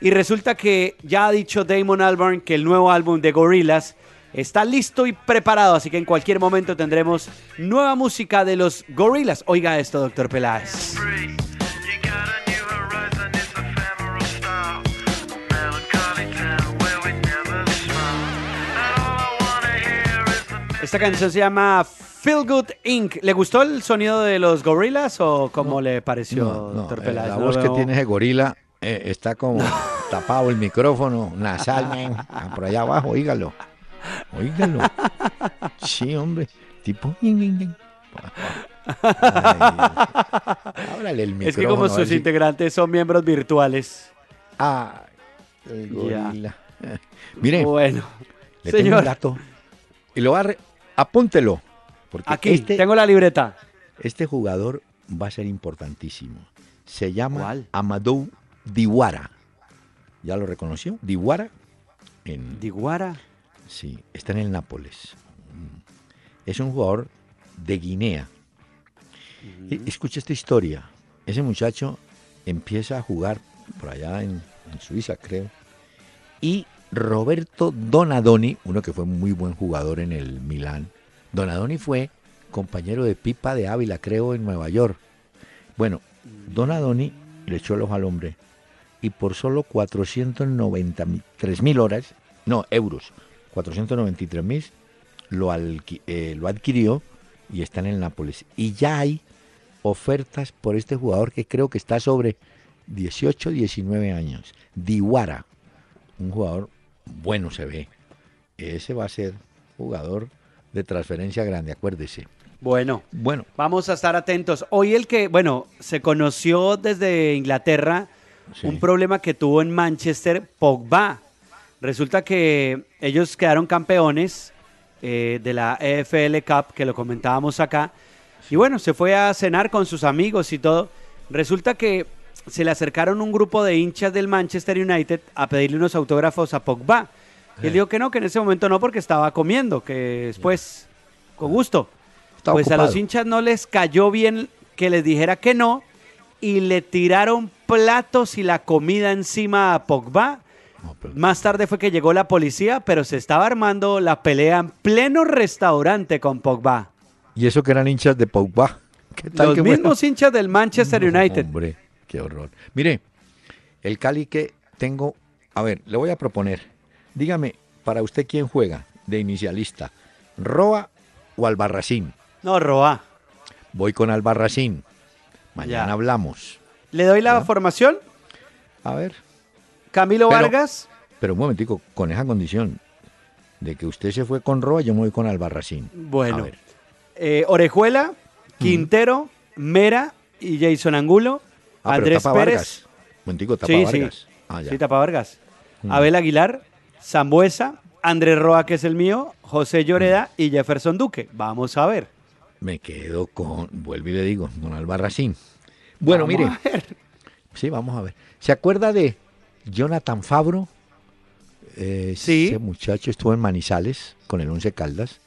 Y resulta que ya ha dicho Damon Albarn que el nuevo álbum de Gorillaz está listo y preparado, así que en cualquier momento tendremos nueva música de los Gorillaz. Oiga esto, doctor Peláez. Esta canción se llama Feel Good Inc. ¿Le gustó el sonido de los Gorillaz o cómo le pareció, No, no, doctor eh, Peláez? la voz que tiene ese gorila eh, está como tapado el micrófono nasal. Ah, por allá abajo, oígalo. Oígalo. Sí, hombre. Tipo. Ay, ábrale el micrófono. Es que como sus si- integrantes son miembros virtuales. Ah, el gorila. Mire, Bueno, le tengo señor, un dato. Y lo va a re- apúntelo. Porque aquí este, tengo la libreta. este jugador va a ser importantísimo. Se llama ¿Cuál? Amadou Diwara. ¿Ya lo reconoció? Diwara. En, Diguara. sí, está en el Nápoles. Es un jugador de Guinea. E- Escucha esta historia. Ese muchacho empieza a jugar por allá en, en Suiza, creo. Y Roberto Donadoni, uno que fue muy buen jugador en el Milán. Donadoni fue compañero de Pipa de Ávila, creo, en Nueva York. Bueno, Donadoni le echó el ojo al hombre y por solo 493 mil horas, no, euros, 493 mil, lo, alqui- eh, lo adquirió y está en el Nápoles. Y ya hay ofertas por este jugador que creo que está sobre 18, 19 años. Diwara, un jugador bueno se ve. Ese va a ser jugador de transferencia grande, acuérdese. Bueno, Bueno, vamos a estar atentos. Hoy el que, bueno, se conoció desde Inglaterra Sí. un problema que tuvo en Manchester Pogba. Resulta que ellos quedaron campeones eh, de la EFL Cup, que lo comentábamos acá. Y bueno, se fue a cenar con sus amigos y todo. Resulta que se le acercaron un grupo de hinchas del Manchester United a pedirle unos autógrafos a Pogba. Y él dijo que no, que en ese momento no, porque estaba comiendo, que después, con gusto. Estaba pues a los hinchas no les cayó bien que les dijera que no y le tiraron platos y la comida encima a Pogba. no, pero- Más tarde fue que llegó la policía, pero se estaba armando la pelea en pleno restaurante con Pogba. y eso que eran hinchas de Pogba. ¿Qué tal Los que bueno? mismos hinchas del Manchester *laughs* No, United. Hombre, qué horror. Mire, el Cali que tengo, a ver, le voy a proponer. Dígame, para usted quién juega de inicialista, Roa o Albarracín. No, Roa. Voy con Albarracín. Mañana Ya. hablamos. Le doy la ¿Ya? formación. A ver. Camilo Pero- Vargas. Pero un momentico, con esa condición de que usted se fue con Roa, yo me voy con Albarracín. Bueno. Eh, Orejuela, Quintero, Mera y Jason Angulo. Ah, pero Andrés tapa Pérez. Vargas. Un momentico, tapa Sí, Vargas. sí. Ah, ya. Sí, Tapa Vargas. Mm. Abel Aguilar, Zambuesa, Andrés Roa, que es el mío, José Lloreda y Jefferson Duque. Vamos a ver. Me quedo con, vuelvo y le digo, con Albarracín. Bueno, Vamos mire. a ver. Sí, vamos a ver. ¿Se acuerda de Jonathan Fabro? Eh, Sí. Ese muchacho estuvo en Manizales con el Once Caldas.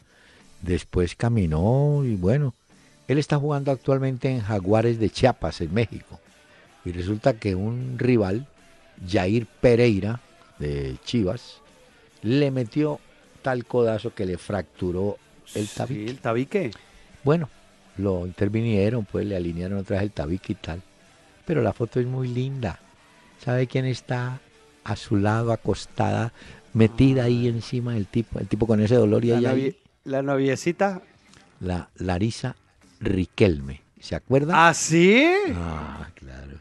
Después caminó y bueno, él está jugando actualmente en Jaguares de Chiapas, en México. Y resulta que un rival, Jair Pereira, de Chivas, le metió tal codazo que le fracturó el Sí, tabique. el tabique. Bueno, lo intervinieron, pues le alinearon otra vez el tabique y tal. Pero la foto es muy linda. ¿Sabe quién está a su lado, acostada, metida ahí encima del tipo? El tipo con ese dolor y La, ella la noviecita. la Larisa Riquelme. ¿Se acuerda? ¿Ah, sí? Ah, claro.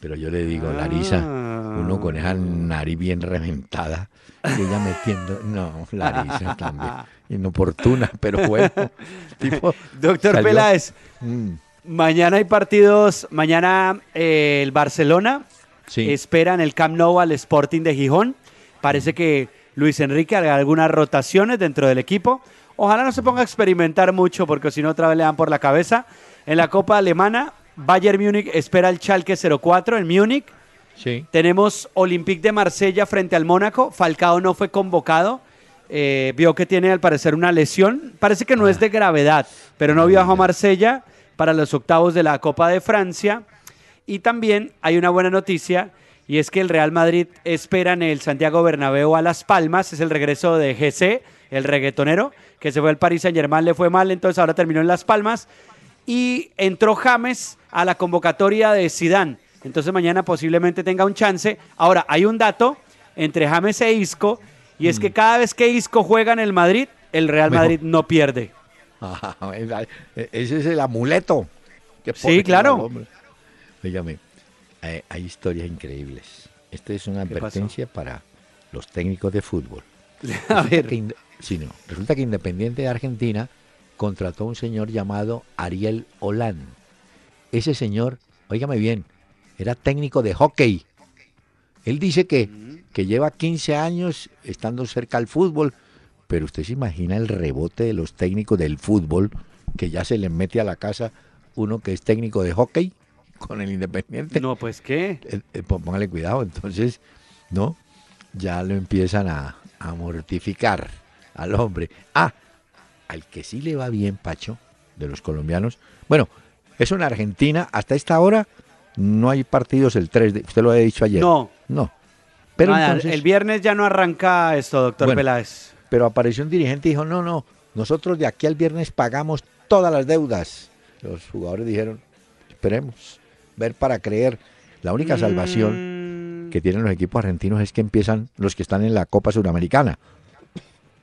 Pero yo le digo, Larisa, Ah. uno con esa nariz bien reventada, y ella metiendo. No, Larisa también. *laughs* Inoportuna, *laughs* pero bueno. *laughs* Tipo, Doctor salió- Peláez, Mm, mañana hay partidos. Mañana eh, el Barcelona sí. espera en el Camp Nou al Sporting de Gijón. Parece que Luis Enrique haga algunas rotaciones dentro del equipo. Ojalá no se ponga a experimentar mucho porque si no otra vez le dan por la cabeza. En la Copa Alemana, Bayern Múnich espera el Schalke 04 en Múnich. sí. Tenemos Olympique de Marsella frente al Mónaco. Falcao no fue convocado. Eh, vio que tiene al parecer una lesión. Parece que no es de gravedad, pero no viajó a Marsella para los octavos de la Copa de Francia. Y también hay una buena noticia y es que el Real Madrid espera en el Santiago Bernabéu a Las Palmas. Es el regreso de GC, el reggaetonero, que se fue al Paris Saint Germain, le fue mal, entonces ahora terminó en Las Palmas. Y entró James a la convocatoria de Sidán. Entonces mañana posiblemente tenga un chance. Ahora, hay un dato entre James e Isco, y es que cada vez que Isco juega en el Madrid, el Real Mejor. Madrid no pierde. *laughs* Ah, ese es el amuleto. que Sí, claro. Óigame, hay, hay historias increíbles. Esta es una advertencia para los técnicos de fútbol. *laughs* A ver, que sí, no. Resulta que Independiente de Argentina contrató a un señor llamado Ariel Holán. Ese señor, óigame bien, era técnico de hockey. Él dice que, que lleva 15 años estando cerca al fútbol, pero usted se imagina el rebote de los técnicos del fútbol que ya se les mete a la casa uno que es técnico de hockey con el Independiente. no, pues qué. Eh, eh, pó- póngale cuidado, entonces, ¿no? Ya lo empiezan a, a mortificar al hombre. Ah, al que sí le va bien, Pacho, de los colombianos. Bueno, eso en Argentina, hasta esta hora, no hay partidos el 3 de... Usted lo había dicho ayer. No. No. Pero Nada, entonces... el viernes ya no arranca esto, doctor Bueno. Peláez. Pero apareció un dirigente y dijo, no, no, nosotros de aquí al viernes pagamos todas las deudas. Los jugadores dijeron, esperemos, ver para creer. La única salvación Mm, que tienen los equipos argentinos es que empiezan los que están en la Copa Suramericana.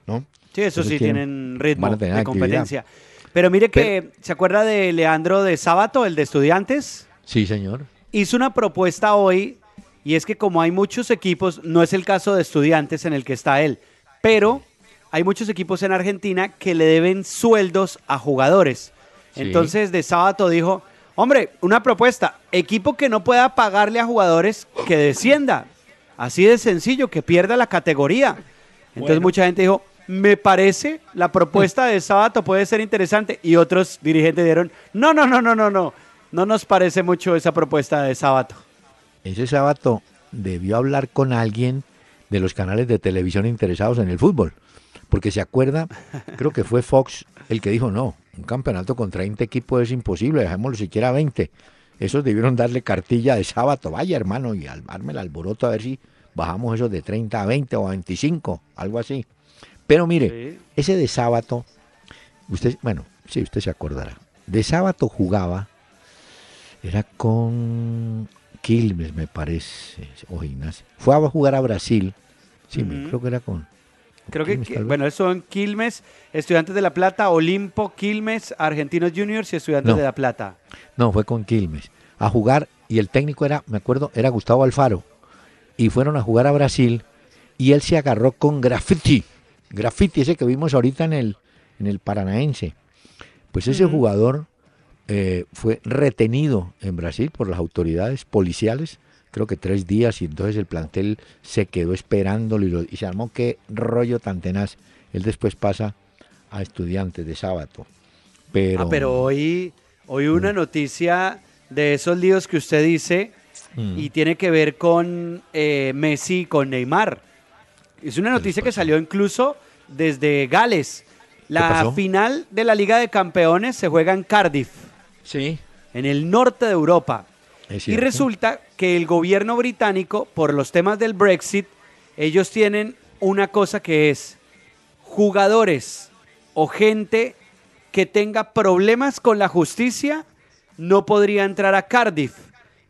¿No? Sí, eso Entonces sí, tienen- tienen ritmo de actividad. competencia. Pero mire que, ¿se acuerda de Leandro de Sábato, el de Estudiantes? Sí, señor. Hizo una propuesta hoy y es que como hay muchos equipos, no es el caso de Estudiantes en el que está él, pero hay muchos equipos en Argentina que le deben sueldos a jugadores. Sí. Entonces de Sábato dijo, hombre, una propuesta, equipo que no pueda pagarle a jugadores que descienda. Así de sencillo, que pierda la categoría. Entonces Bueno. mucha gente dijo, me parece la propuesta de Sábato puede ser interesante. Y otros dirigentes dijeron, no, no, no, no, no, no. No nos parece mucho esa propuesta de Sábato. Ese sábado debió hablar con alguien de los canales de televisión interesados en el fútbol. Porque se acuerda, *laughs* creo que fue Fox el que dijo, no, un campeonato con 30 equipos es imposible, dejémoslo siquiera 20. Esos debieron darle cartilla de sábado, vaya hermano, y al- arme el alboroto a ver si bajamos esos de 30 a 20 o a 25, algo así. Pero mire, Sí. ese de sábado, usted, bueno, sí, usted se acordará. De sábado jugaba, era con Quilmes, me parece, o Gimnasia. Fue a jugar a Brasil, sí, creo que era con, Creo que, Quilmes, bueno, son Quilmes, Estudiantes de La Plata, Olimpo, Quilmes, Argentinos Juniors y Estudiantes No. de La Plata. No, fue con Quilmes. A jugar, y el técnico era, me acuerdo, era Gustavo Alfaro. Y fueron a jugar a Brasil y él se agarró con Graffiti. Graffiti, ese que vimos ahorita en el, en el Paranaense. Pues ese jugador eh, fue retenido en Brasil por las autoridades policiales, creo que tres días, y entonces el plantel se quedó esperándolo y, lo- y se armó qué rollo tan tenaz. Él después pasa a estudiantes de sábado. Pero, Ah, pero hoy, hoy una noticia de esos líos que usted dice Mm. y tiene que ver con eh, Messi y con Neymar. Es una noticia que salió incluso desde Gales. La final de la Liga de Campeones se juega en Cardiff, Sí, en el norte de Europa. Y resulta que el gobierno británico, por los temas del Brexit, ellos tienen una cosa que es jugadores o gente que tenga problemas con la justicia no podría entrar a Cardiff.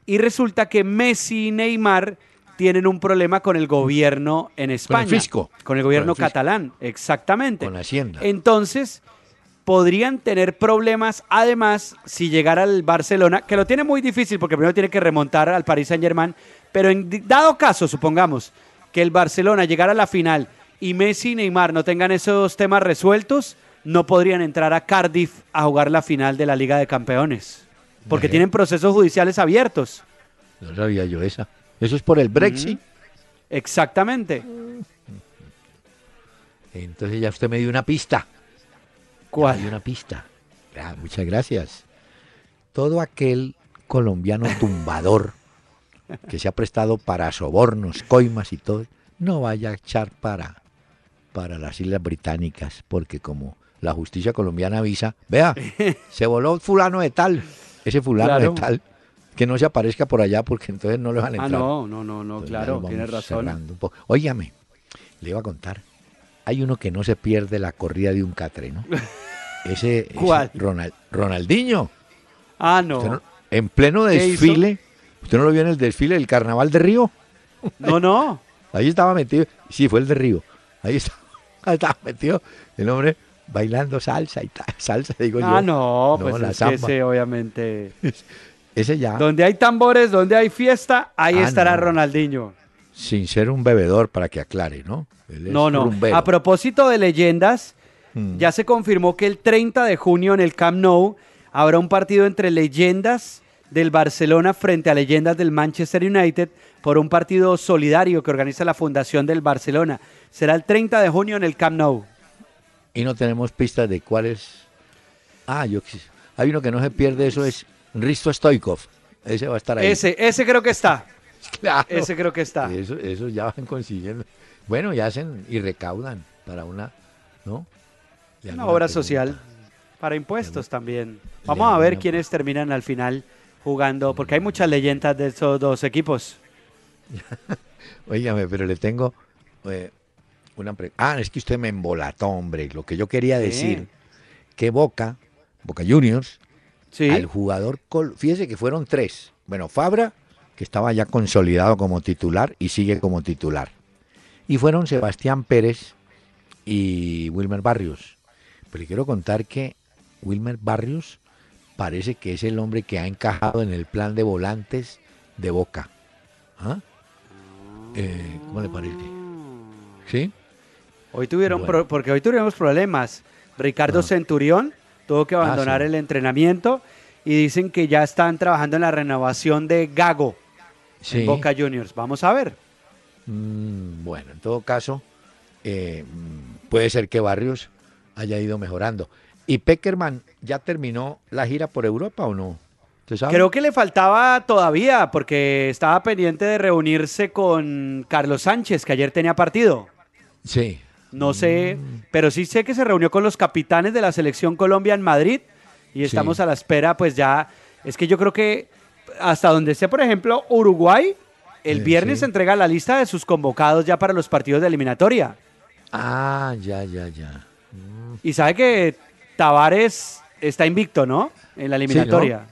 Y resulta que Messi y Neymar tienen un problema con el gobierno en España. fisco. Con el gobierno Con el fisco. catalán, exactamente. Con Hacienda. Entonces, podrían tener problemas, además, si llegara al Barcelona, que lo tiene muy difícil porque primero tiene que remontar al Paris Saint Germain, pero en dado caso, supongamos, que el Barcelona llegara a la final y Messi y Neymar no tengan esos temas resueltos, no podrían entrar a Cardiff a jugar la final de la Liga de Campeones, porque tienen procesos judiciales abiertos. No sabía yo esa. Eso es por el Brexit. Exactamente. Entonces ya usted me dio una pista. ¿Cuál? Hay una pista. Ah, muchas gracias. Todo aquel colombiano *laughs* tumbador que se ha prestado para sobornos, coimas y todo, no vaya a echar para, para las Islas Británicas, porque como la justicia colombiana avisa, vea, *laughs* se voló fulano de tal, ese fulano Claro. de tal, que no se aparezca por allá porque entonces no le van a Ah, entrar. no, no, no, no, Entonces ya claro, tiene razón. Óigame, le iba a contar. Hay uno que no se pierde la corrida de un catre, ¿no? *laughs* Ese, ese ¿Cuál? Ronald- Ronaldinho. Ah, no. no- en pleno desfile. ¿Usted no lo vio en el desfile del Carnaval de Río? No, no. *laughs* Ahí estaba metido. Sí, fue el de Río. Ahí *laughs* estaba, metido el hombre bailando salsa y tal. Salsa, digo yo. Ah, no, pues la es que ese, obviamente. Ese ya, Donde hay tambores, donde hay fiesta, ahí Ah, estará no. Ronaldinho. Sin ser un bebedor, para que aclare, ¿no? Él No, no. rumbero. A propósito de leyendas, Mm. ya se confirmó que el 30 de junio en el Camp Nou habrá un partido entre leyendas del Barcelona frente a leyendas del Manchester United por un partido solidario que organiza la Fundación del Barcelona. Será el 30 de junio en el Camp Nou. Y no tenemos pistas de cuál es. Ah, yo hay uno que no se pierde, eso es Risto Stoikov. Ese va a estar ahí. Ese, ese creo que está. Claro. Ese creo que está. Eso, eso ya van consiguiendo. Bueno, y hacen y recaudan para una, ¿no? Una obra pregunta. social. Para impuestos también. Vamos a ver una- quiénes terminan al final jugando, porque hay muchas leyendas de esos dos equipos. *laughs* Óigame, pero le tengo eh, una pregunta. Ah, es que usted me embolató, hombre. Lo que yo quería Sí. decir, que Boca, Boca Juniors, Sí. al jugador, col- fíjese que fueron tres. Bueno, Fabra, que estaba ya consolidado como titular y sigue como titular. Y fueron Sebastián Pérez y Wilmer Barrios. Pero le quiero contar que Wilmer Barrios parece que es el hombre que ha encajado en el plan de volantes de Boca. ¿Ah? Eh, ¿Cómo le parece? ¿Sí? Hoy tuvieron, Bueno. pro- porque hoy tuvimos problemas. Ricardo Ah. Centurión tuvo que abandonar sí. el entrenamiento y dicen que ya están trabajando en la renovación de Gago Sí. en Boca Juniors. Vamos a ver. Mm, bueno, en todo caso, eh, mm, puede ser que Barrios haya ido mejorando. ¿Y Peckerman ya terminó la gira por Europa o no? Creo que le faltaba todavía porque estaba pendiente de reunirse con Carlos Sánchez, que ayer tenía partido. Sí. No sé, pero sí sé que se reunió con los capitanes de la selección Colombia en Madrid y estamos Sí. a la espera, pues ya, es que yo creo que hasta donde esté, por ejemplo, Uruguay, el viernes sí. entrega la lista de sus convocados ya para los partidos de eliminatoria. Ah, ya, ya, ya. Y sabe que Tavares está invicto, ¿no? En la eliminatoria.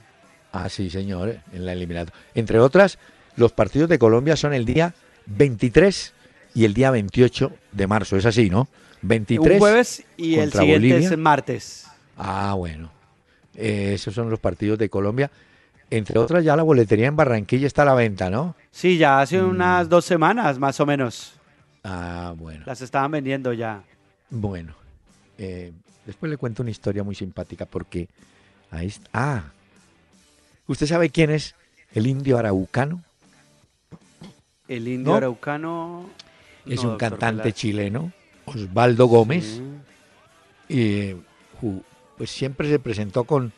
Ah, sí, señor, en la eliminatoria. Entre otras, los partidos de Colombia son el día 23 y el día 28 de marzo. Es así, ¿no? 23. Un jueves y el siguiente Bolivia. es el martes. Ah, bueno. Eh, esos son los partidos de Colombia. Entre otras, ya la boletería en Barranquilla está a la venta, ¿no? Sí, ya hace Mm. unas dos semanas más o menos. Ah, bueno. Las estaban vendiendo ya. Bueno. eh, después le cuento una historia muy simpática porque ahí está. Ah. ¿Usted sabe quién es el indio araucano? El indio ¿No? araucano. Es no, un cantante chileno, Osvaldo Gómez. Sí. y ju- pues siempre se presentó con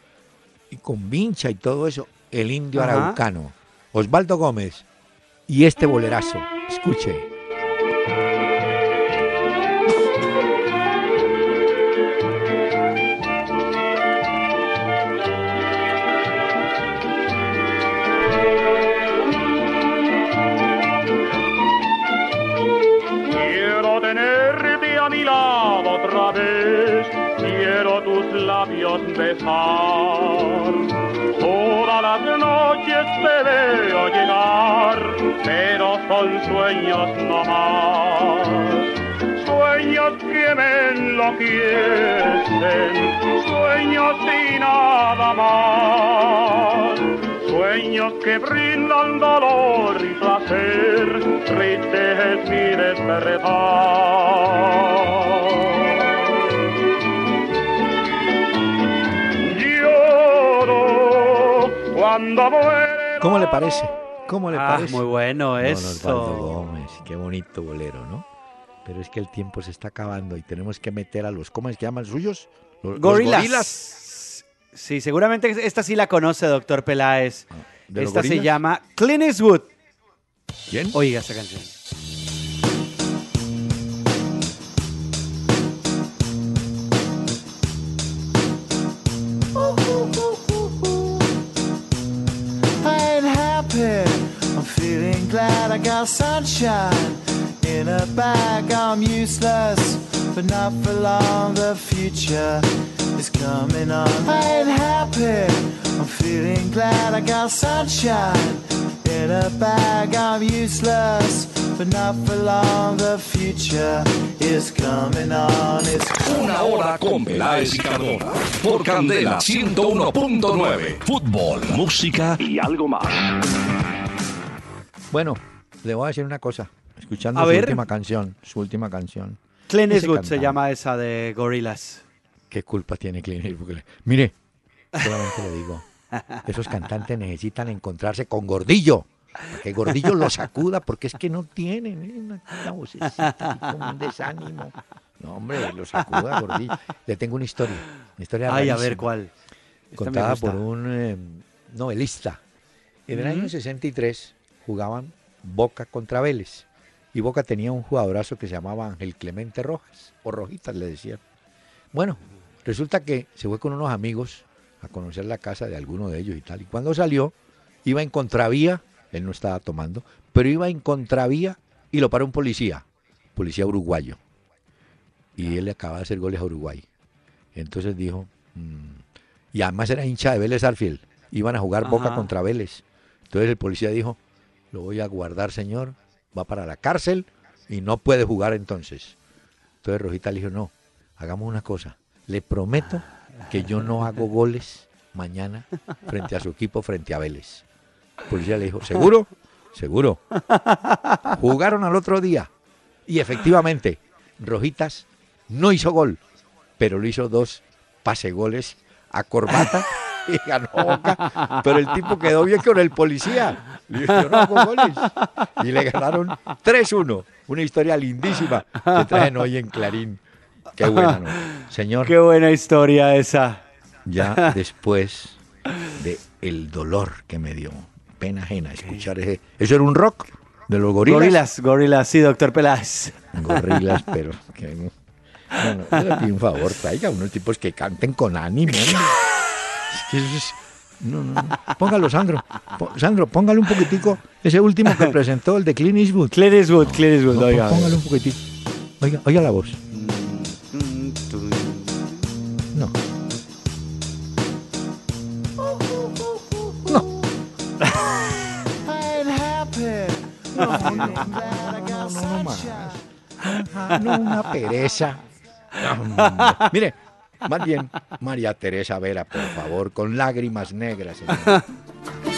y con vincha y todo eso, el indio Ajá. araucano, Osvaldo Gómez y este bolerazo, escuche. Quiero tenerte son sueños no más. Sueños que me enloquecen, sueños y nada más. Sueños que brindan dolor y placer, triste es mi despertar. ¿Cómo le parece? ¿Cómo le Ah, parece? muy bueno Don Osvaldo eso. Gómez, qué bonito bolero, ¿no? Pero es que el tiempo se está acabando y tenemos que meter a los, ¿cómo es que llaman suyos? Los, los Gorilas. gorilas. Sí, seguramente esta sí la conoce, doctor Peláez. ¿De los Esta se gorilas? llama Clint Eastwood. ¿Quién? Oiga esa canción. Glad I got sunshine in a bag. I'm useless, but not for long. The future is coming on. I ain't happy. I'm feeling glad I got sunshine in a bag. I'm useless, but not for long. The future is coming on. It's Una hora con Peláez y Cardona. Por Candela 101.9. Fútbol, música y algo más. Bueno, le voy a decir una cosa. Escuchando A su ver. última canción, su última canción. Clint Eastwood se llama esa de Gorillaz. ¿Qué culpa tiene Clint Eastwood? Mire, solamente le digo, esos cantantes necesitan encontrarse con Gordillo. para Que Gordillo lo sacuda porque es que no tienen ¿eh? una, una vocecita así como un desánimo. No, hombre, lo sacuda Gordillo. Le tengo una historia. Una historia Ay, a ver cuál. Esta Contada por un eh, novelista. En el año Ujú. 63 jugaban Boca contra Vélez. Y Boca tenía un jugadorazo que se llamaba Ángel Clemente Rojas, o Rojitas le decían. Bueno, resulta que se fue con unos amigos a conocer la casa de alguno de ellos y tal. Y cuando salió, iba en contravía, él no estaba tomando, pero iba en contravía y lo paró un policía, policía uruguayo. Y él le acababa de hacer goles a Uruguay. Entonces dijo, mm, y además era hincha de Vélez Arfield, iban a jugar Boca contra Vélez. Entonces el policía dijo, lo voy a guardar, señor, va para la cárcel y no puede jugar entonces. Entonces Rojita le dijo, no, hagamos una cosa, le prometo que yo no hago goles mañana frente a su equipo, frente a Vélez. Policía le dijo, ¿seguro? Seguro. Jugaron al otro día y efectivamente Rojitas no hizo gol, pero lo hizo dos pase goles a corbata y ganó Boca. Pero el tipo quedó bien con el policía. Le dijo, yo no hago goles. Y le ganaron 3-1. Una historia lindísima que traen hoy en Clarín. Qué buena, ¿no? Señor, Qué buena historia esa. ya después de el dolor que me dio, pena ajena escuchar ese... ¿Eso era un rock de los gorilas? Gorilas, Gorilas, sí, doctor Peláez. Gorilas, *laughs* pero... Que, no, no, yo le pido un favor, traiga unos tipos que canten con ánimo. Es No, no, no. Póngalo, Sandro. Po- Sandro, póngale un poquitico ese último que presentó, el de Clint Eastwood. Clint Eastwood, Clint Eastwood, No, oiga. póngale un poquitito. Oiga, oiga la voz. No. Got no, no más. sunshine Ah, no, una pereza. Mire, más bien, María Teresa Vera, por favor, con lágrimas negras. *laughs*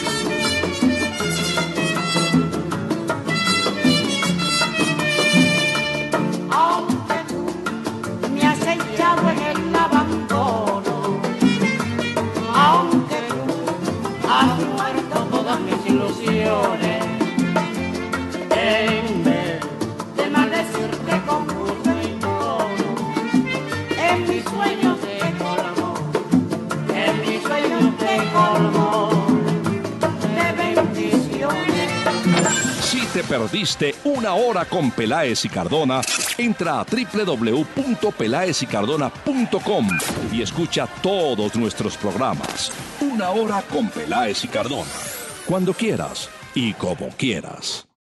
te perdiste una hora con Peláez y Cardona, entra a www.pelaezicardona.com y escucha todos nuestros programas. Una hora con Peláez y Cardona. Cuando quieras y como quieras.